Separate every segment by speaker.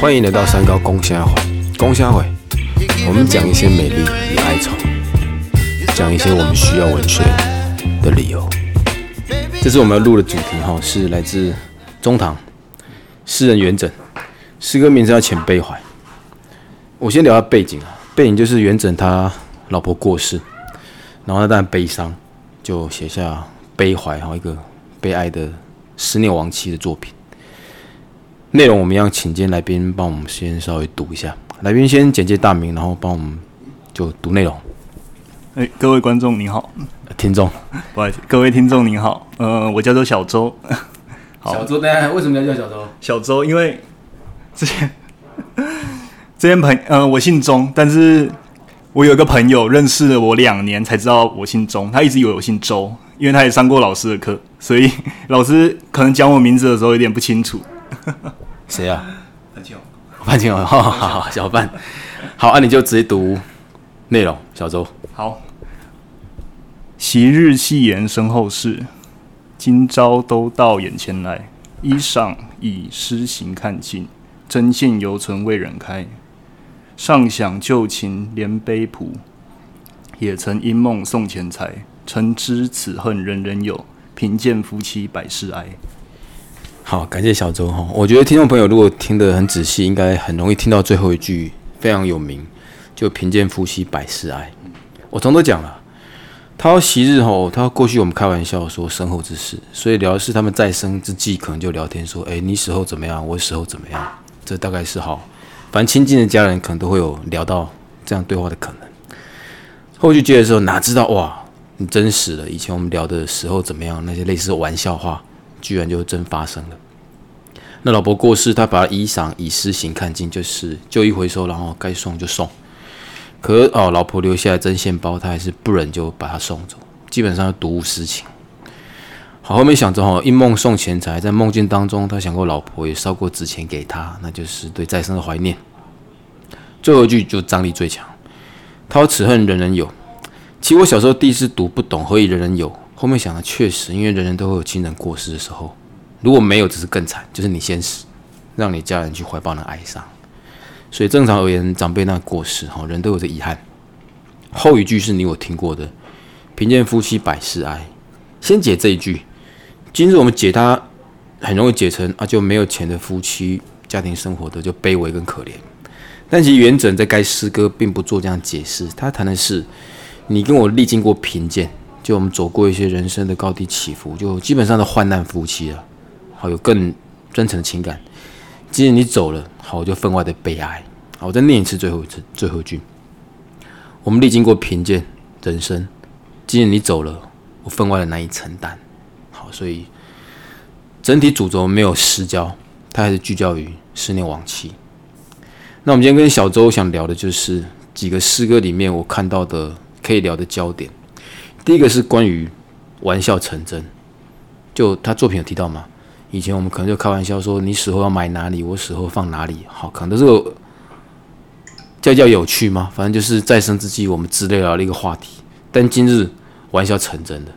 Speaker 1: 欢迎来到三高公虾会，公虾会，我们讲一些美丽与哀愁，讲一些我们需要文学的理由。这是我们要录的主题哈，是来自中唐诗人元稹，诗歌名字叫《遣悲怀》。我先聊下背景啊，背景就是元稹他老婆过世，然后他当然悲伤，就写下悲怀哈，一个悲哀的思念亡妻的作品。内容我们要请见来宾帮我们先稍微读一下，来宾先简介大名，然后帮我们就读内容。
Speaker 2: 哎，各位观众您好，
Speaker 1: 听众，
Speaker 2: 不好意思，各位听众您好，呃，我叫做小周。好，
Speaker 1: 小周，大家为什么要叫小周？
Speaker 2: 小周，因为之前之前朋，呃，我姓钟，但是我有一个朋友认识了我两年才知道我姓钟，他一直以为我姓周，因为他也上过老师的课，所以老师可能讲我名字的时候有点不清楚。
Speaker 1: 谁啊？
Speaker 2: 潘庆
Speaker 1: 范青哦，好好好，小范，好，那你就直接读内容。小周，
Speaker 2: 好。昔日戏言身后事，今朝都到眼前来。衣裳已施行看尽，针线犹存未忍开。尚想旧情连悲谱，也曾因梦送钱财。诚知此恨人人有，贫贱夫妻百事哀。
Speaker 1: 好，感谢小周哈。我觉得听众朋友如果听得很仔细，应该很容易听到最后一句非常有名，就贫贱夫妻百事哀。我从头讲了，他说昔日吼，他过去我们开玩笑说身后之事，所以聊的是他们再生之际，可能就聊天说，哎，你死后怎么样？我死后怎么样？这大概是好，反正亲近的家人可能都会有聊到这样对话的可能。后续接的时候，哪知道哇，你真死了！以前我们聊的时候怎么样？那些类似玩笑话。居然就真发生了。那老婆过世，他把衣裳以私刑看尽，就是就一回收，然后该送就送。可哦，老婆留下来针线包，他还是不忍就把它送走，基本上独无私情。好，后面想着哈，一梦送钱财，在梦境当中，他想过老婆也烧过纸钱给他，那就是对再生的怀念。最后一句就张力最强，他说：“此恨人人有。”其实我小时候第一次读不懂，何以人人有？后面想的确实，因为人人都会有亲人过世的时候，如果没有，只是更惨，就是你先死，让你家人去怀抱那哀伤。所以正常而言，长辈那过世，哈，人都有这遗憾。后一句是你我听过的，贫贱夫妻百事哀。先解这一句，今日我们解它，很容易解成啊，就没有钱的夫妻家庭生活的就卑微跟可怜。但其实元稹在该诗歌并不做这样解释，他谈的是你跟我历经过贫贱。就我们走过一些人生的高低起伏，就基本上的患难夫妻了，好有更真诚的情感。既然你走了，好我就分外的悲哀。好，我再念一次最后一次最后一句。我们历经过贫贱人生，既然你走了，我分外的难以承担。好，所以整体主轴没有失焦，它还是聚焦于思念亡妻。那我们今天跟小周想聊的就是几个诗歌里面我看到的可以聊的焦点。第一个是关于玩笑成真，就他作品有提到吗？以前我们可能就开玩笑说，你死后要埋哪里，我死后放哪里，好，可能都是个叫叫有趣吗？反正就是在生之际我们之类聊的一个话题。但今日玩笑成真的，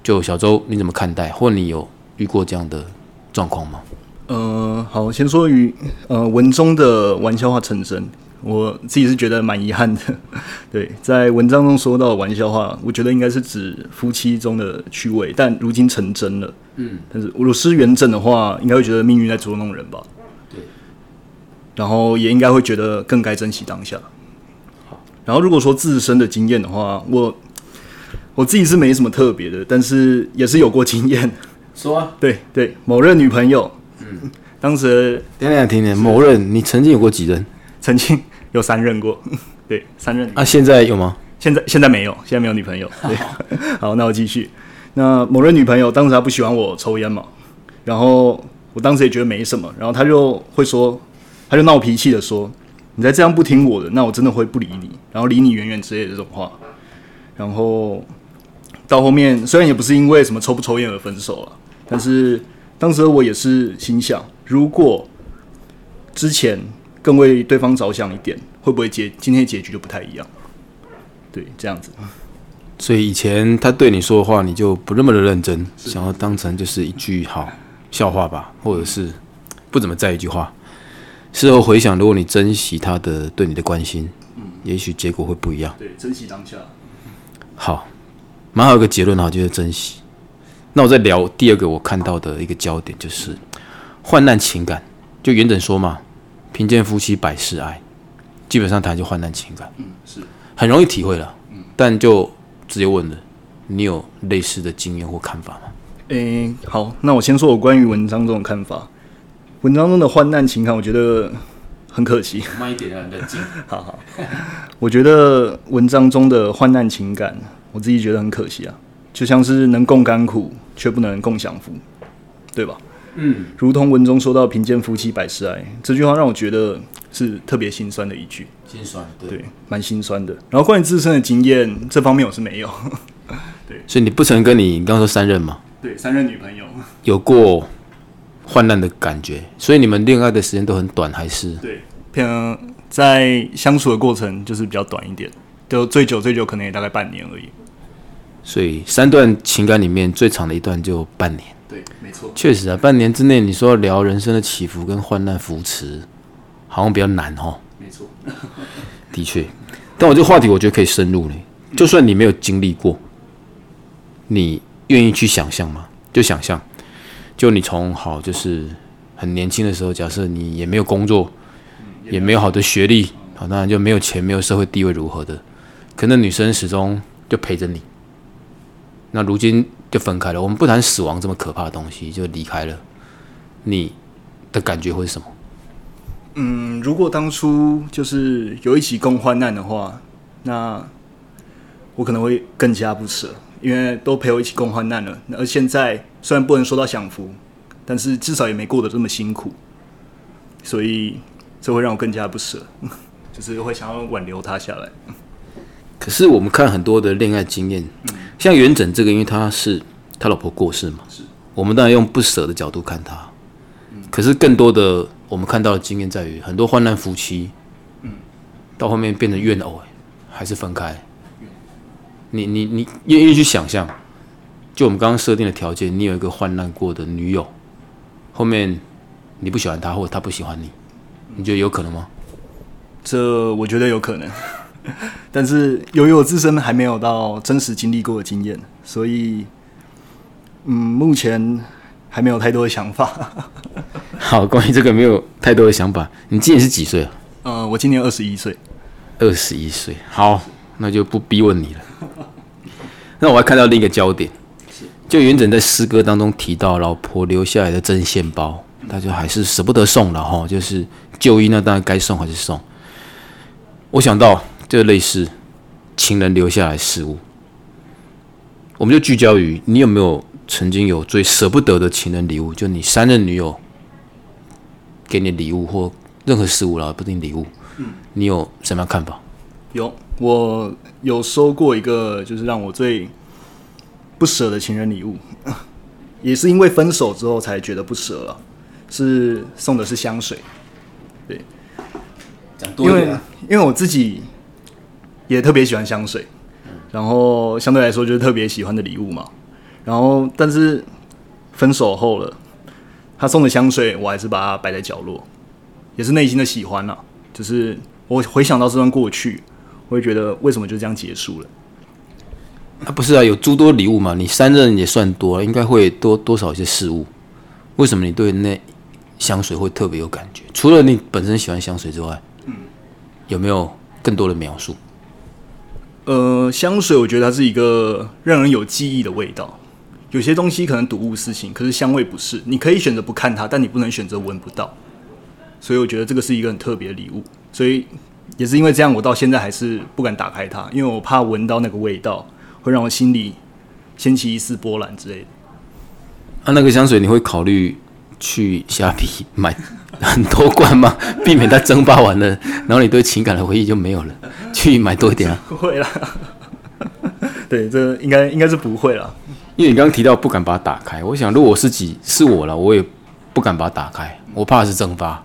Speaker 1: 就小周你怎么看待，或你有遇过这样的状况吗？
Speaker 2: 呃，好，先说于呃文中的玩笑话成真。我自己是觉得蛮遗憾的，对，在文章中说到玩笑话，我觉得应该是指夫妻中的趣味，但如今成真了。嗯，但是如果是原整的话，应该会觉得命运在捉弄人吧？对，然后也应该会觉得更该珍惜当下。好，然后如果说自身的经验的话，我我自己是没什么特别的，但是也是有过经验。
Speaker 1: 说啊，
Speaker 2: 对对，某任女朋友，嗯，当时
Speaker 1: 等等听听，某任，你曾经有过几任？
Speaker 2: 曾经。有三任过，对，三任。
Speaker 1: 啊，现在有吗？
Speaker 2: 现在现在没有，现在没有女朋友。对，好，那我继续。那某任女朋友当时她不喜欢我抽烟嘛，然后我当时也觉得没什么，然后她就会说，她就闹脾气的说：“你再这样不听我的，那我真的会不理你，然后离你远远之类的这种话。”然后到后面虽然也不是因为什么抽不抽烟而分手了，但是当时我也是心想，如果之前。更为对方着想一点，会不会结今天结局就不太一样？对，这样子。
Speaker 1: 所以以前他对你说的话，你就不那么的认真，想要当成就是一句好笑话吧，或者是不怎么在意一句话。事后回想，如果你珍惜他的对你的关心，嗯，也许结果会不一样。
Speaker 2: 对，珍惜当下。
Speaker 1: 好，蛮好一个结论哈，就是珍惜。那我再聊第二个我看到的一个焦点，就是患难情感。就原整说嘛，贫贱夫妻百事哀，基本上谈就患难情感。
Speaker 2: 嗯，是
Speaker 1: 很容易体会了。嗯，但就直接问了，你有类似的经验或看法吗？
Speaker 2: 诶，好，那我先说我关于文章中的看法。文章中的患难情感，我觉得很可惜。
Speaker 1: 慢一点啊，冷静。
Speaker 2: 好好，我觉得文章中的患难情感，我自己觉得很可惜啊，就像是能共甘苦，却不能共享福，对吧？
Speaker 1: 嗯，
Speaker 2: 如同文中说到“贫贱夫妻百事哀”这句话，让我觉得是特别心酸的一句。
Speaker 1: 心酸，
Speaker 2: 对，蛮心酸的。然后关于自身的经验，这方面我是没有。对，
Speaker 1: 所以你不曾跟你刚刚说三任吗？
Speaker 2: 对，三任女朋友
Speaker 1: 有过。患难的感觉，所以你们恋爱的时间都很短，还是
Speaker 2: 对？偏在相处的过程就是比较短一点，就最久最久可能也大概半年而已。
Speaker 1: 所以三段情感里面最长的一段就半年。
Speaker 2: 对，没错。
Speaker 1: 确实啊，半年之内你说要聊人生的起伏跟患难扶持，好像比较难哦。
Speaker 2: 没错，
Speaker 1: 的确。但我这个话题我觉得可以深入呢。就算你没有经历过，你愿意去想象吗？就想象。就你从好就是很年轻的时候，假设你也没有工作，也没有好的学历，好当然就没有钱，没有社会地位如何的，可能女生始终就陪着你。那如今就分开了，我们不谈死亡这么可怕的东西，就离开了，你的感觉会是什么？
Speaker 2: 嗯，如果当初就是有一起共患难的话，那我可能会更加不舍。因为都陪我一起共患难了，而现在虽然不能说到享福，但是至少也没过得这么辛苦，所以这会让我更加不舍，就是会想要挽留他下来。
Speaker 1: 可是我们看很多的恋爱经验，像元稹这个，因为他是他老婆过世嘛，
Speaker 2: 是
Speaker 1: 我们当然用不舍的角度看他。可是更多的我们看到的经验在于，很多患难夫妻，嗯，到后面变成怨偶，还是分开。你你你愿意去想象，就我们刚刚设定的条件，你有一个患难过的女友，后面你不喜欢她，或者她不喜欢你，你觉得有可能吗？
Speaker 2: 这我觉得有可能，但是由于我自身还没有到真实经历过的经验，所以嗯，目前还没有太多的想法。
Speaker 1: 好，关于这个没有太多的想法。你今年是几岁啊？
Speaker 2: 呃，我今年二十一岁。
Speaker 1: 二十一岁，好，那就不逼问你了。那我还看到另一个焦点，就元稹在诗歌当中提到老婆留下来的针线包，他就还是舍不得送了哈，就是旧衣那当然该送还是送。我想到就类似情人留下来事物，我们就聚焦于你有没有曾经有最舍不得的情人礼物，就你三任女友给你礼物或任何事物了，不一定礼物，你有什么样看法？
Speaker 2: 有我有收过一个，就是让我最不舍的情人礼物，也是因为分手之后才觉得不舍了。是送的是香水，对，因为因为我自己也特别喜欢香水，然后相对来说就是特别喜欢的礼物嘛。然后但是分手后了，他送的香水我还是把它摆在角落，也是内心的喜欢了。就是我回想到这段过去。我会觉得为什么就这样结束了？
Speaker 1: 啊，不是啊，有诸多礼物嘛，你三任也算多了，应该会多多少一些事物。为什么你对那香水会特别有感觉？除了你本身喜欢香水之外，嗯，有没有更多的描述？
Speaker 2: 呃，香水我觉得它是一个让人有记忆的味道。有些东西可能睹物思情，可是香味不是，你可以选择不看它，但你不能选择闻不到。所以我觉得这个是一个很特别的礼物。所以。也是因为这样，我到现在还是不敢打开它，因为我怕闻到那个味道会让我心里掀起一丝波澜之类的。
Speaker 1: 啊，那个香水你会考虑去虾皮买很多罐吗？避免它蒸发完了，然后你对情感的回忆就没有了。去买多一点啊？
Speaker 2: 不会啦，对，这应该应该是不会啦。
Speaker 1: 因为你刚刚提到不敢把它打开，我想如果我自己是我了，我也不敢把它打开，我怕是蒸发。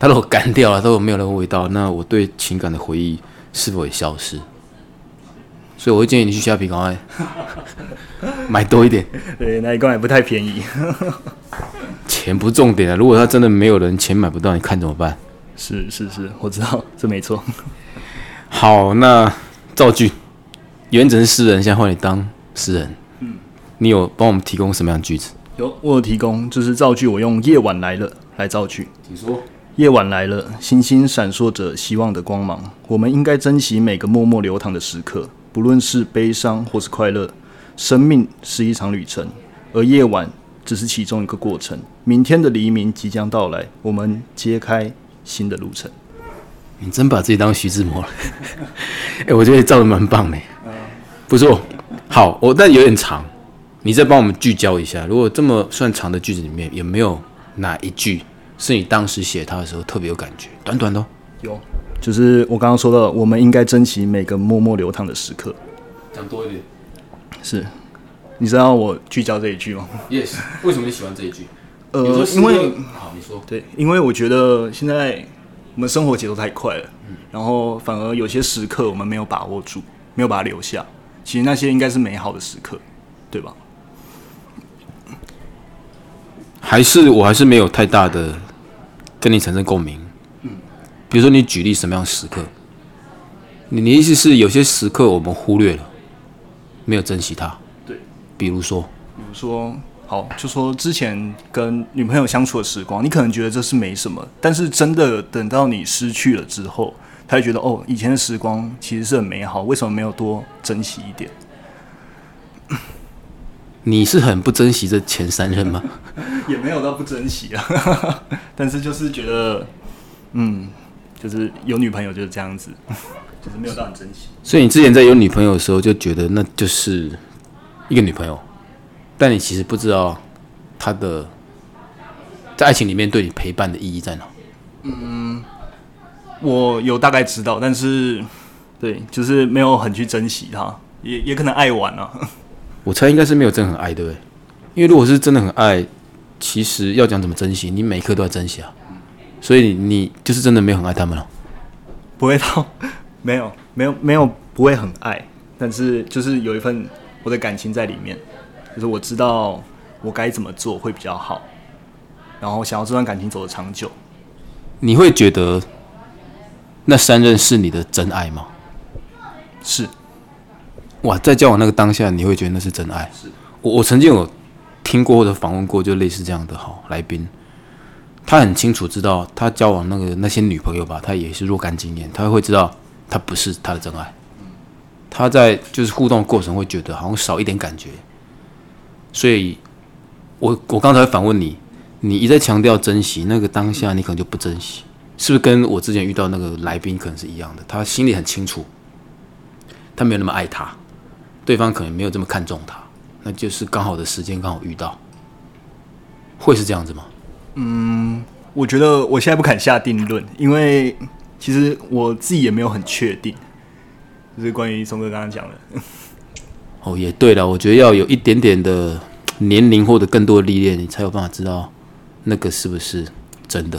Speaker 1: 它如果干掉了，都没有那个味道，那我对情感的回忆是否也消失？所以我会建议你去虾皮赶快 买多一点。
Speaker 2: 对，那一罐也不太便宜。
Speaker 1: 钱不重点啊，如果他真的没有人钱买不到，你看怎么办？
Speaker 2: 是是是，我知道这没错。
Speaker 1: 好，那造句，原本是诗人，现在换你当诗人。嗯，你有帮我们提供什么样的句子？
Speaker 2: 有，我有提供，就是造句，我用夜晚来了来造句。
Speaker 1: 请说。
Speaker 2: 夜晚来了，星星闪烁着希望的光芒。我们应该珍惜每个默默流淌的时刻，不论是悲伤或是快乐。生命是一场旅程，而夜晚只是其中一个过程。明天的黎明即将到来，我们揭开新的路程。
Speaker 1: 你真把自己当徐志摩了？哎，我觉得造的蛮棒的，不错。好，我但有点长，你再帮我们聚焦一下。如果这么算长的句子里面，有没有哪一句？是你当时写它的时候特别有感觉，短短的，
Speaker 2: 有，就是我刚刚说到，我们应该珍惜每个默默流淌的时刻。
Speaker 1: 讲多一点，
Speaker 2: 是，你知道我聚焦这一句吗
Speaker 1: ？Yes，为什么你喜欢这一句？
Speaker 2: 呃，因为
Speaker 1: 好，你说，
Speaker 2: 对，因为我觉得现在我们生活节奏太快了，嗯，然后反而有些时刻我们没有把握住，没有把它留下，其实那些应该是美好的时刻，对吧？
Speaker 1: 还是我还是没有太大的。跟你产生共鸣，嗯，比如说你举例什么样的时刻？你的意思是有些时刻我们忽略了，没有珍惜它，
Speaker 2: 对，
Speaker 1: 比如说，
Speaker 2: 比如说，好，就说之前跟女朋友相处的时光，你可能觉得这是没什么，但是真的等到你失去了之后，他就觉得哦，以前的时光其实是很美好，为什么没有多珍惜一点？
Speaker 1: 你是很不珍惜这前三任吗？
Speaker 2: 也没有到不珍惜啊，但是就是觉得，嗯，就是有女朋友就是这样子，就是没有到很珍惜。
Speaker 1: 所以你之前在有女朋友的时候就觉得那就是一个女朋友，但你其实不知道她的在爱情里面对你陪伴的意义在哪。
Speaker 2: 嗯，我有大概知道，但是对，就是没有很去珍惜她，也也可能爱玩啊。
Speaker 1: 我猜应该是没有真的很爱，对不对？因为如果是真的很爱，其实要讲怎么珍惜，你每一刻都要珍惜啊。所以你就是真的没有很爱他们了，
Speaker 2: 不会到 没有没有没有不会很爱，但是就是有一份我的感情在里面，就是我知道我该怎么做会比较好，然后想要这段感情走得长久。
Speaker 1: 你会觉得那三任是你的真爱吗？
Speaker 2: 是。
Speaker 1: 哇，在交往那个当下，你会觉得那是真爱。是我，我曾经有听过或者访问过，就类似这样的好来宾，他很清楚知道他交往那个那些女朋友吧，他也是若干经验，他会知道他不是他的真爱。他在就是互动过程会觉得好像少一点感觉，所以我我刚才反问你，你一再强调珍惜那个当下，你可能就不珍惜，是不是跟我之前遇到那个来宾可能是一样的？他心里很清楚，他没有那么爱他。对方可能没有这么看重他，那就是刚好的时间刚好遇到，会是这样子吗？
Speaker 2: 嗯，我觉得我现在不敢下定论，因为其实我自己也没有很确定，就是关于松哥刚刚讲的。
Speaker 1: 哦，也对了，我觉得要有一点点的年龄或者更多的历练，你才有办法知道那个是不是真的。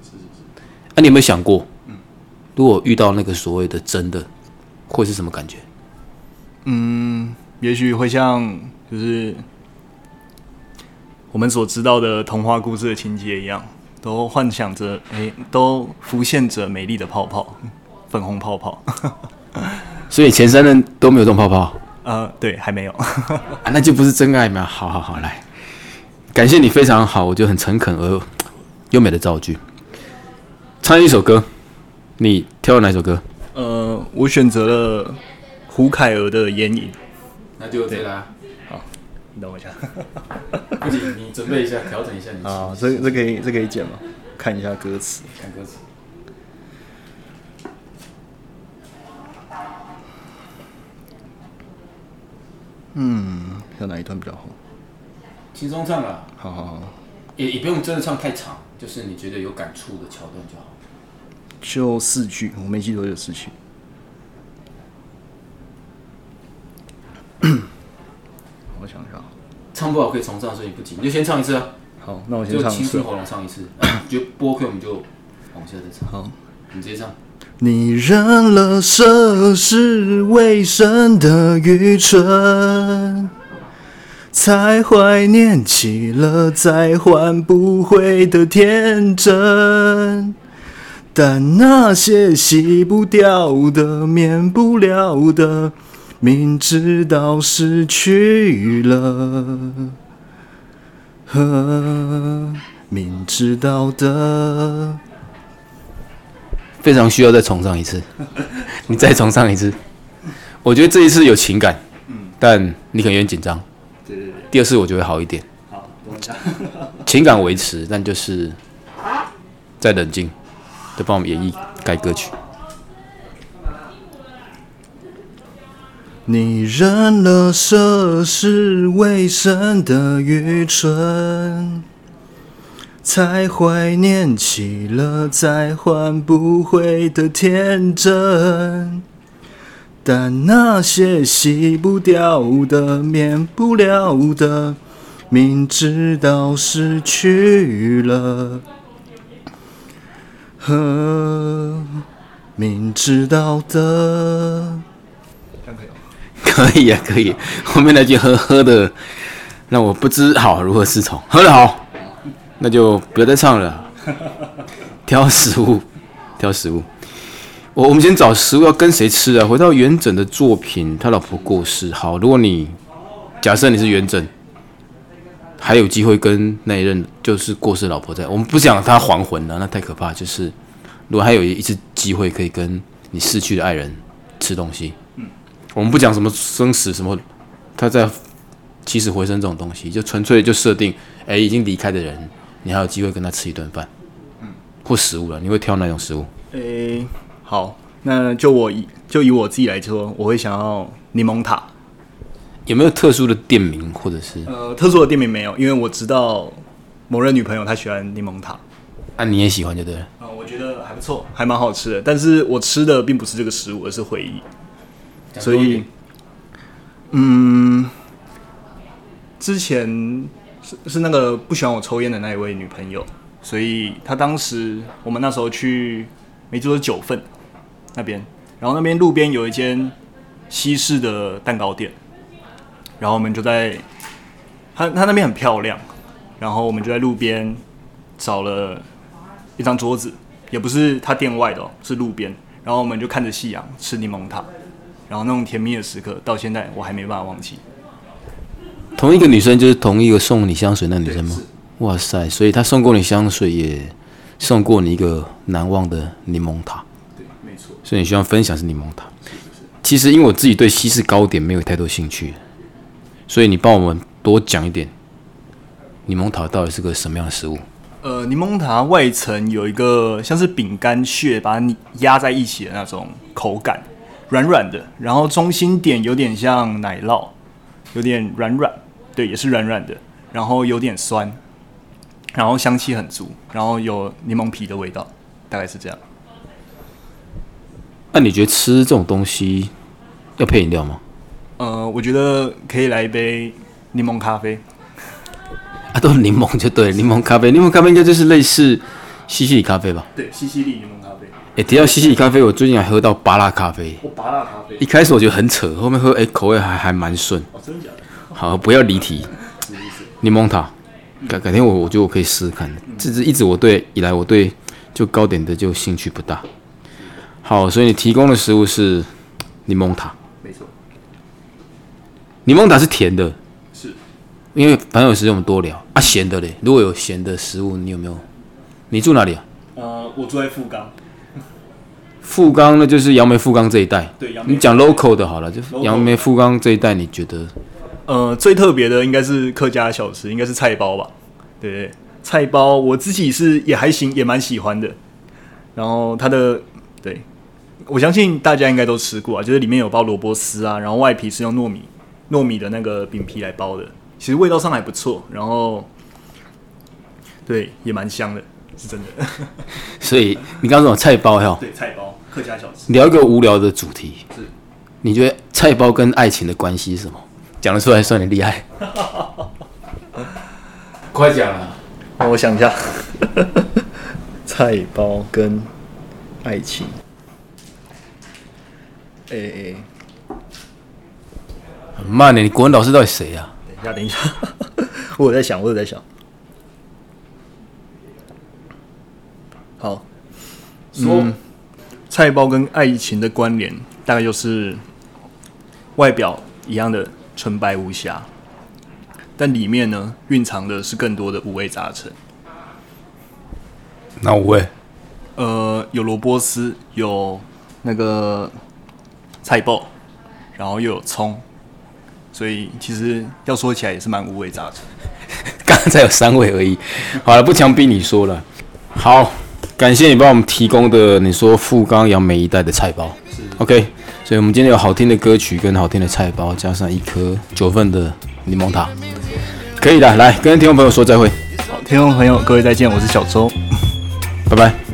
Speaker 1: 是是是。那你有没有想过，如果遇到那个所谓的真的，会是什么感觉？
Speaker 2: 嗯，也许会像就是我们所知道的童话故事的情节一样，都幻想着，哎，都浮现着美丽的泡泡，粉红泡泡。
Speaker 1: 所以前三任都没有这种泡泡。
Speaker 2: 呃，对，还没有。
Speaker 1: 那就不是真爱吗？好好好，来，感谢你非常好，我觉得很诚恳而优美的造句。唱一首歌，你挑了哪首歌？
Speaker 2: 呃，我选择了。胡凯儿的眼影，
Speaker 1: 那就这啦。
Speaker 2: 好，你等我一下。
Speaker 1: 不行，你准备一下，调整一下你。
Speaker 2: 啊，这这可以这可以剪吗？看一下歌词。
Speaker 1: 看歌词。
Speaker 2: 嗯，要哪一段比较好？
Speaker 1: 轻松唱吧。
Speaker 2: 好好好。
Speaker 1: 也也不用真的唱太长，就是你觉得有感触的桥段就好。
Speaker 2: 就四句，我没记多有四句。我想想，
Speaker 1: 唱不好可以重唱，所以不急，你就先唱一次啊。
Speaker 2: 好，那我先唱一次。
Speaker 1: 就清清喉咙唱一次，就播客我们就往下再唱。
Speaker 2: 好，
Speaker 1: 你直接唱。
Speaker 2: 你认了涉世未深的愚蠢，才怀念起了再换不回的天真。但那些洗不掉的、免不了的，明知道失去了，呵，明知道的。
Speaker 1: 非常需要再重上一次，你再重上一次。我觉得这一次有情感，但你可能有点紧张。
Speaker 2: 对对对，
Speaker 1: 第二次我觉得好一点，
Speaker 2: 好。
Speaker 1: 情感维持，但就是再冷静再帮我们演绎该歌曲。
Speaker 2: 你认了涉世未深的愚蠢，才怀念起了再换不回的天真。但那些洗不掉的、免不了的，明知道失去了，呵，明知道的。可以
Speaker 1: 啊，可以。后面那句呵呵的，让我不知好如何是从。喝得好，那就不要再唱了。挑食物，挑食物。我我们先找食物要跟谁吃啊？回到元稹的作品，他老婆过世。好，如果你假设你是元稹，还有机会跟那一任就是过世老婆在，我们不讲他还魂了，那太可怕。就是如果还有一次机会可以跟你逝去的爱人吃东西，我们不讲什么生死什么，他在起死回生这种东西，就纯粹就设定，哎、已经离开的人，你还有机会跟他吃一顿饭，嗯或食物了，你会挑哪种食物？
Speaker 2: 诶、好，那就我以就以我自己来说，我会想要柠檬塔。
Speaker 1: 有没有特殊的店名，或者是
Speaker 2: 呃，特殊的店名没有，因为我知道某任女朋友她喜欢柠檬塔。
Speaker 1: 啊你也喜欢就对了？
Speaker 2: 啊、我觉得还不错，还蛮好吃的。但是我吃的并不是这个食物，而是回忆。所以，嗯，之前是是那个不喜欢我抽烟的那一位女朋友，所以她当时我们那时候去没记错是九份那边，然后那边路边有一间西式的蛋糕店，然后我们就在它它那边很漂亮，然后我们就在路边找了一张桌子，也不是他店外的哦，是路边，然后我们就看着夕阳吃柠檬塔，然后那种甜蜜的时刻，到现在我还没办法忘记。
Speaker 1: 同一个女生就是同一个送你香水那女生吗？哇塞！所以她送过你香水，也送过你一个难忘的柠檬塔，
Speaker 2: 对，没错。
Speaker 1: 所以你希望分享是柠檬塔。其实因为我自己对西式糕点没有太多兴趣，所以你帮我们多讲一点，柠檬塔到底是个什么样的食物？
Speaker 2: 呃，柠檬塔外层有一个像是饼干屑把它压在一起的那种口感，软软的，然后中心点有点像奶酪，有点软软，对，也是软软的，然后有点酸，然后香气很足，然后有柠檬皮的味道，大概是这样。
Speaker 1: 那你觉得吃这种东西要配饮料吗？
Speaker 2: 呃，我觉得可以来一杯柠檬咖啡。
Speaker 1: 啊，都是柠檬就对，柠檬咖啡，柠檬咖啡应该就是类似西西里咖啡吧？
Speaker 2: 对，西西里柠檬咖啡。
Speaker 1: 诶，提到西西里咖啡，我最近还喝到巴拉咖啡。
Speaker 2: 我巴拉咖啡
Speaker 1: 一。开始我觉得很扯，后面喝诶口味还还蛮顺。
Speaker 2: 哦，真的假的？
Speaker 1: 好，不要离题。柠檬塔，改改天我我觉得我可以试试看。这是一直我对以来我对就糕点的就兴趣不大。好，所以你提供的食物是柠檬塔。
Speaker 2: 没错，
Speaker 1: 柠檬塔是甜的，
Speaker 2: 是。
Speaker 1: 因为反正有时间我们多聊啊。咸的嘞，如果有咸的食物，你有没有？你住哪里啊？
Speaker 2: 呃，我住在富冈。
Speaker 1: 富冈呢就是杨梅富冈这一带。
Speaker 2: 对
Speaker 1: 你讲 local 的好了，就杨梅富冈这一带，你觉得
Speaker 2: 呃，最特别的应该是客家小吃，应该是菜包吧？对对，菜包我自己是也还行，也蛮喜欢的。然后它的对，我相信大家应该都吃过啊，就是里面有包萝卜丝啊，然后外皮是用糯米糯米的那个饼皮来包的，其实味道上还不错，然后对也蛮香的，是真的。
Speaker 1: 所以你刚刚说有菜包哈，
Speaker 2: 对，菜包客家小吃。
Speaker 1: 聊一个无聊的主题。
Speaker 2: 是
Speaker 1: 你觉得菜包跟爱情的关系是什么？讲得出来算你厉害。快讲啊！
Speaker 2: 让我想一下，菜包跟爱情，哎哎，
Speaker 1: 很慢呢，你国文老师到底谁啊？
Speaker 2: 等一下，等一下，我有在想，我有在想。好，说菜包跟爱情的关联，大概就是外表一样的纯白无瑕，但里面呢蕴藏的是更多的五味杂陈。
Speaker 1: 哪五味？
Speaker 2: 呃，有萝卜丝，有那个菜包，然后又有葱，所以其实要说起来也是蛮五味杂陈。
Speaker 1: 刚才有三位而已。好了，不强逼你说了。好，感谢你帮我们提供的你说富冈杨梅一带的菜包。OK，所以我们今天有好听的歌曲跟好听的菜包，加上一颗九份的柠檬塔，可以的。来跟听众朋友说再会，
Speaker 2: 好，听众朋友，各位再见，我是小周。
Speaker 1: 拜拜。